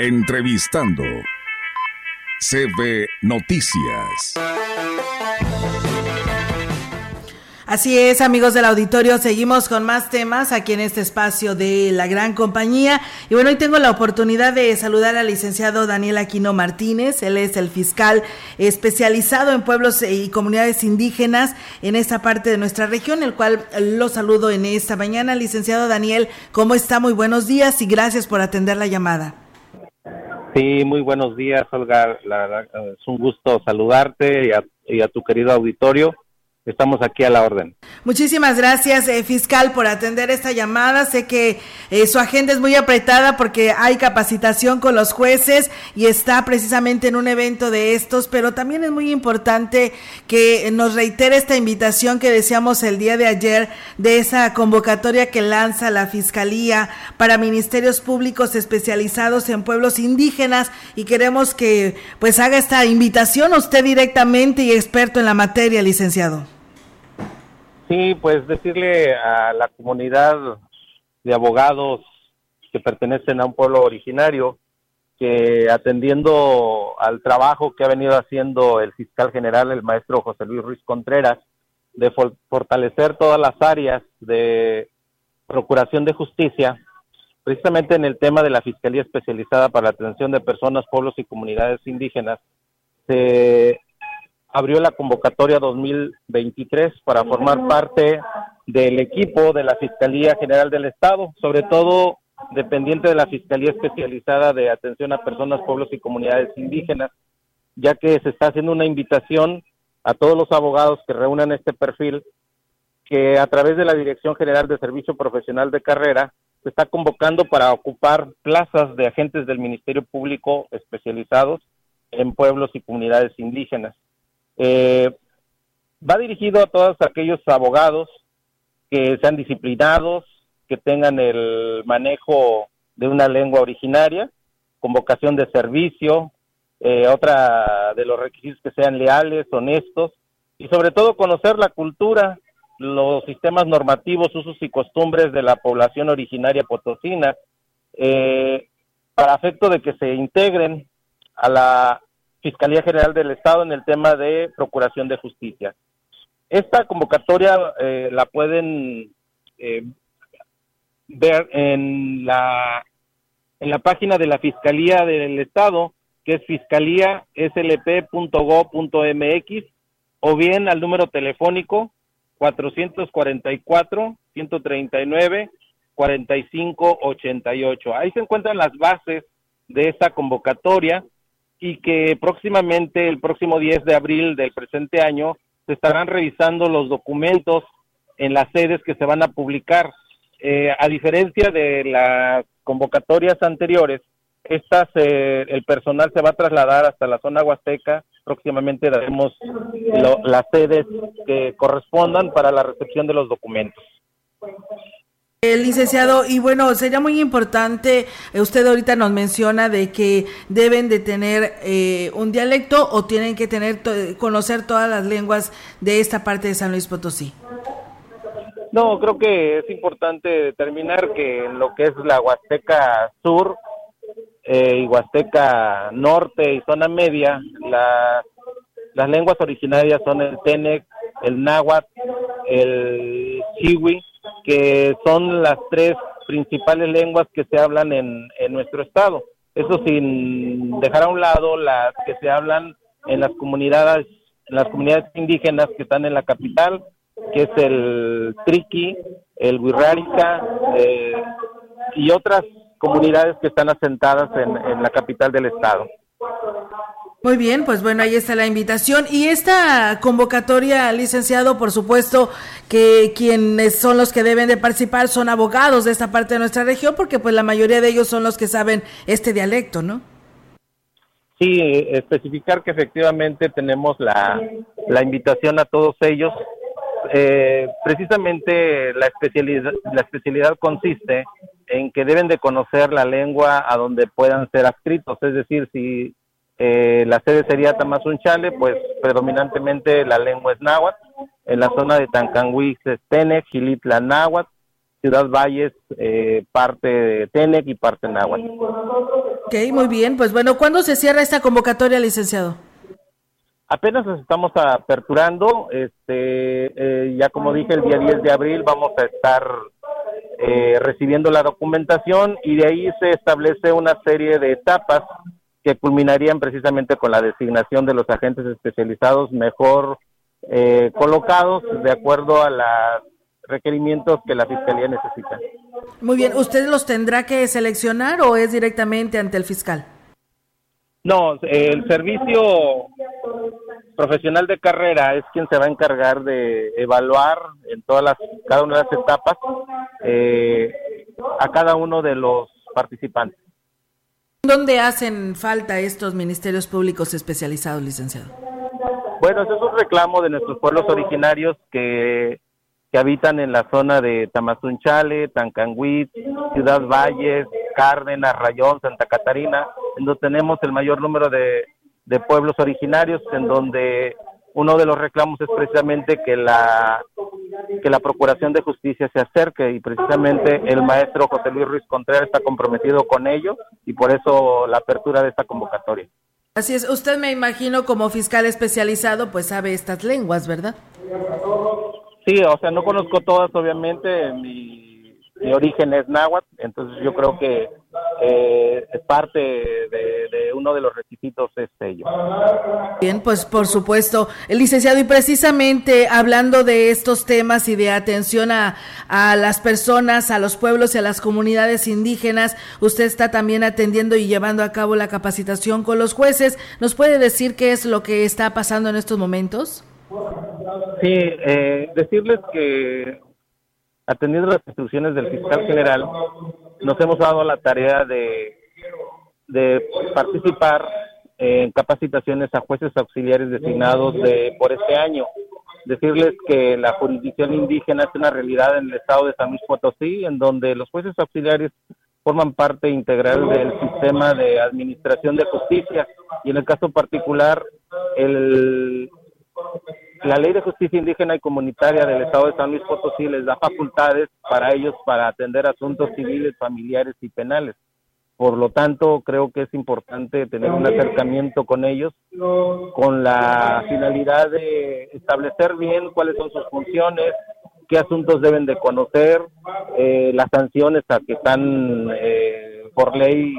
Entrevistando. CB Noticias. Así es, amigos del auditorio, seguimos con más temas aquí en este espacio de la gran compañía. Y bueno, hoy tengo la oportunidad de saludar al licenciado Daniel Aquino Martínez. Él es el fiscal especializado en pueblos y comunidades indígenas en esta parte de nuestra región, el cual lo saludo en esta mañana. Licenciado Daniel, ¿cómo está? Muy buenos días y gracias por atender la llamada. Sí, muy buenos días, Olga. es un gusto saludarte y a tu querido auditorio estamos aquí a la orden. Muchísimas gracias, eh, fiscal, por atender esta llamada. Sé que eh, su agenda es muy apretada porque hay capacitación con los jueces y está precisamente en un evento de estos, pero también es muy importante que nos reitere esta invitación que decíamos el día de ayer de esa convocatoria que lanza la Fiscalía para ministerios públicos especializados en pueblos indígenas y queremos que pues haga esta invitación usted directamente y experto en la materia, licenciado. Sí, pues decirle a la comunidad de abogados que pertenecen a un pueblo originario que atendiendo al trabajo que ha venido haciendo el fiscal general, el maestro José Luis Ruiz Contreras, de fortalecer todas las áreas de procuración de justicia, precisamente en el tema de la Fiscalía Especializada para la Atención de Personas, Pueblos y Comunidades Indígenas, se abrió la convocatoria 2023 para formar parte del equipo de la Fiscalía General del Estado, sobre todo dependiente de la Fiscalía Especializada de Atención a Personas, Pueblos y Comunidades Indígenas, ya que se está haciendo una invitación a todos los abogados que reúnan este perfil, que a través de la Dirección General de Servicio Profesional de Carrera se está convocando para ocupar plazas de agentes del Ministerio Público especializados en pueblos y comunidades indígenas. Eh, va dirigido a todos aquellos abogados que sean disciplinados, que tengan el manejo de una lengua originaria, con vocación de servicio, eh, otra de los requisitos que sean leales, honestos y sobre todo conocer la cultura, los sistemas normativos, usos y costumbres de la población originaria potosina, eh, para efecto de que se integren a la Fiscalía General del Estado en el tema de Procuración de Justicia. Esta convocatoria eh, la pueden eh, ver en la en la página de la Fiscalía del Estado, que es fiscalíaslp.go.mx, o bien al número telefónico 444 139 4588. Ahí se encuentran las bases de esta convocatoria y que próximamente, el próximo 10 de abril del presente año, se estarán revisando los documentos en las sedes que se van a publicar. Eh, a diferencia de las convocatorias anteriores, estas, eh, el personal se va a trasladar hasta la zona huasteca. Próximamente daremos las sedes que correspondan para la recepción de los documentos. El licenciado, y bueno, sería muy importante, eh, usted ahorita nos menciona de que deben de tener eh, un dialecto o tienen que tener conocer todas las lenguas de esta parte de San Luis Potosí. No, creo que es importante determinar que en lo que es la Huasteca Sur eh, y Huasteca Norte y zona media, las lenguas originarias son el Tenec, el Náhuatl, el Chiwi, que son las tres principales lenguas que se hablan en, en nuestro estado. Eso sin dejar a un lado las que se hablan en las comunidades, en las comunidades indígenas que están en la capital, que es el Triqui, el Huirrárica eh, y otras comunidades que están asentadas en, en la capital del estado. Muy bien, pues bueno, ahí está la invitación. Y esta convocatoria, licenciado, por supuesto que quienes son los que deben de participar son abogados de esta parte de nuestra región, porque pues la mayoría de ellos son los que saben este dialecto, ¿no? Sí, especificar que efectivamente tenemos la, la invitación a todos ellos. Eh, precisamente la especialidad, la especialidad consiste en que deben de conocer la lengua a donde puedan ser adscritos, es decir, si eh, la sede sería Tamazunchale, pues predominantemente la lengua es náhuatl. En la zona de Tancanhuix es Tenec, Gilitla náhuatl. Ciudad Valles, eh, parte de Tenec y parte náhuatl. Ok, muy bien. Pues bueno, ¿cuándo se cierra esta convocatoria, licenciado? Apenas nos estamos aperturando, este, eh, ya como dije, el día 10 de abril vamos a estar eh, recibiendo la documentación y de ahí se establece una serie de etapas que culminarían precisamente con la designación de los agentes especializados mejor eh, colocados de acuerdo a los requerimientos que la Fiscalía necesita. Muy bien, ¿usted los tendrá que seleccionar o es directamente ante el fiscal? No, el servicio profesional de carrera es quien se va a encargar de evaluar en todas las, cada una de las etapas eh, a cada uno de los participantes. ¿Dónde hacen falta estos ministerios públicos especializados, licenciado? Bueno, eso es un reclamo de nuestros pueblos originarios que, que habitan en la zona de Tamazunchale, Tancanguit, Ciudad Valles, Cárdenas, Rayón, Santa Catarina, en donde tenemos el mayor número de, pueblos originarios, en donde uno de los reclamos es precisamente que la que la Procuración de Justicia se acerque y precisamente el maestro José Luis Ruiz Contreras está comprometido con ello y por eso la apertura de esta convocatoria. Así es, usted me imagino como fiscal especializado pues sabe estas lenguas, ¿verdad? Sí, o sea, no conozco todas obviamente, mi mi origen es náhuatl, entonces yo creo que eh, es parte de, uno de los requisitos es ello. Bien, pues por supuesto, el licenciado, y precisamente hablando de estos temas y de atención a, a las personas, a los pueblos y a las comunidades indígenas, usted está también atendiendo y llevando a cabo la capacitación con los jueces. ¿Nos puede decir qué es lo que está pasando en estos momentos? Sí, eh, decirles que atendiendo las instrucciones del fiscal general, nos hemos dado la tarea de, de participar en capacitaciones a jueces auxiliares designados de, por este año. Decirles que la jurisdicción indígena es una realidad en el estado de San Luis Potosí, en donde los jueces auxiliares forman parte integral del sistema de administración de justicia y en el caso particular el, la ley de justicia indígena y comunitaria del Estado de San Luis Potosí les da facultades para ellos para atender asuntos civiles, familiares y penales. Por lo tanto, creo que es importante tener un acercamiento con ellos con la finalidad de establecer bien cuáles son sus funciones, qué asuntos deben de conocer, eh, las sanciones a que están eh, por ley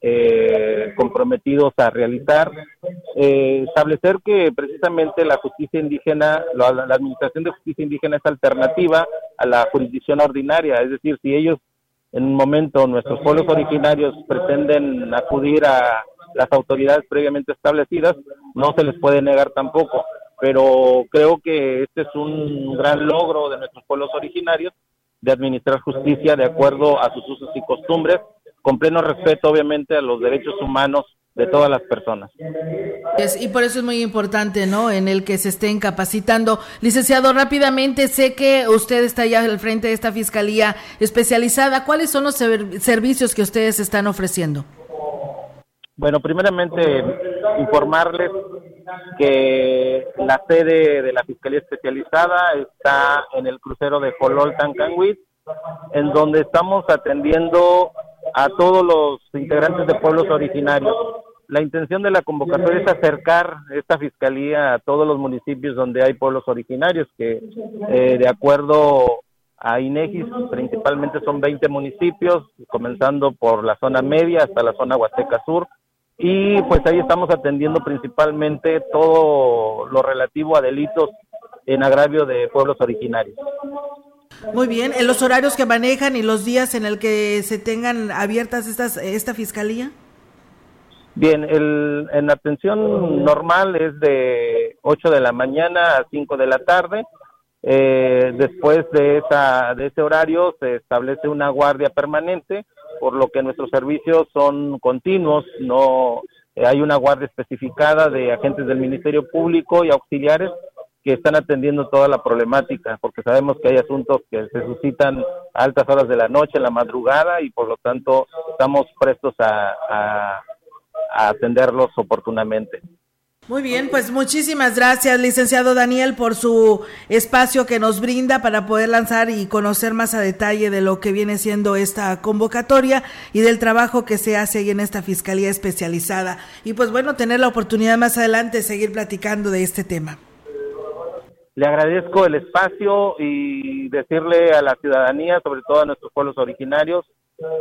eh, comprometidos a realizar, eh, establecer que precisamente la justicia indígena, la, administración de justicia indígena es alternativa a la jurisdicción ordinaria, es decir, si ellos en un momento nuestros pueblos originarios pretenden acudir a las autoridades previamente establecidas, no se les puede negar tampoco. Pero creo que este es un gran logro de nuestros pueblos originarios de administrar justicia de acuerdo a sus usos y costumbres con pleno respeto, obviamente, a los derechos humanos de todas las personas. y por eso es muy importante, ¿no? En el que se estén capacitando. Licenciado, rápidamente, sé que usted está ya al frente de esta fiscalía especializada. ¿Cuáles son los servicios que ustedes están ofreciendo? Bueno, primeramente, informarles que la sede de la Fiscalía Especializada está en el crucero de Jolol Tancanhuit, en donde estamos atendiendo a todos los integrantes de pueblos originarios. La intención de la convocatoria es acercar esta fiscalía a todos los municipios donde hay pueblos originarios, que eh, de acuerdo a INEGIS principalmente son 20 municipios, comenzando por la zona media hasta la zona Huasteca Sur, y pues ahí estamos atendiendo principalmente todo lo relativo a delitos en agravio de pueblos originarios. Muy bien, en los horarios que manejan y los días en el que se tengan abiertas estas esta fiscalía. Bien, el, en atención normal es de 8 de la mañana a 5 de la tarde. Eh, después de esa de ese horario se establece una guardia permanente, por lo que nuestros servicios son continuos, no eh, hay una guardia especificada de agentes del Ministerio Público y auxiliares que están atendiendo toda la problemática, porque sabemos que hay asuntos que se suscitan a altas horas de la noche, en la madrugada, y por lo tanto estamos prestos a, atenderlos oportunamente. Muy bien, pues muchísimas gracias, licenciado Daniel, por su espacio que nos brinda para poder lanzar y conocer más a detalle de lo que viene siendo esta convocatoria y del trabajo que se hace ahí en esta Fiscalía especializada. Y pues bueno, tener la oportunidad más adelante de seguir platicando de este tema. Le agradezco el espacio y decirle a la ciudadanía, sobre todo a nuestros pueblos originarios,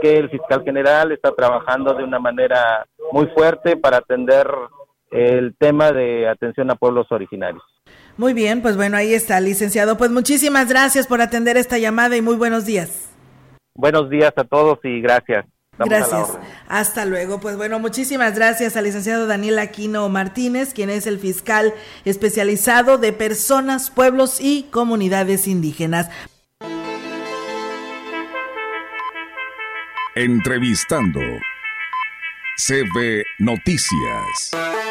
que el fiscal general está trabajando de una manera muy fuerte para atender el tema de atención a pueblos originarios. Muy bien, pues bueno, ahí está, licenciado. Pues muchísimas gracias por atender esta llamada y muy buenos días. Buenos días a todos y gracias. gracias. Hasta luego. Pues bueno, muchísimas gracias al licenciado Daniel Aquino Martínez, quien es el fiscal especializado de personas, pueblos y comunidades indígenas. Entrevistando CB Noticias.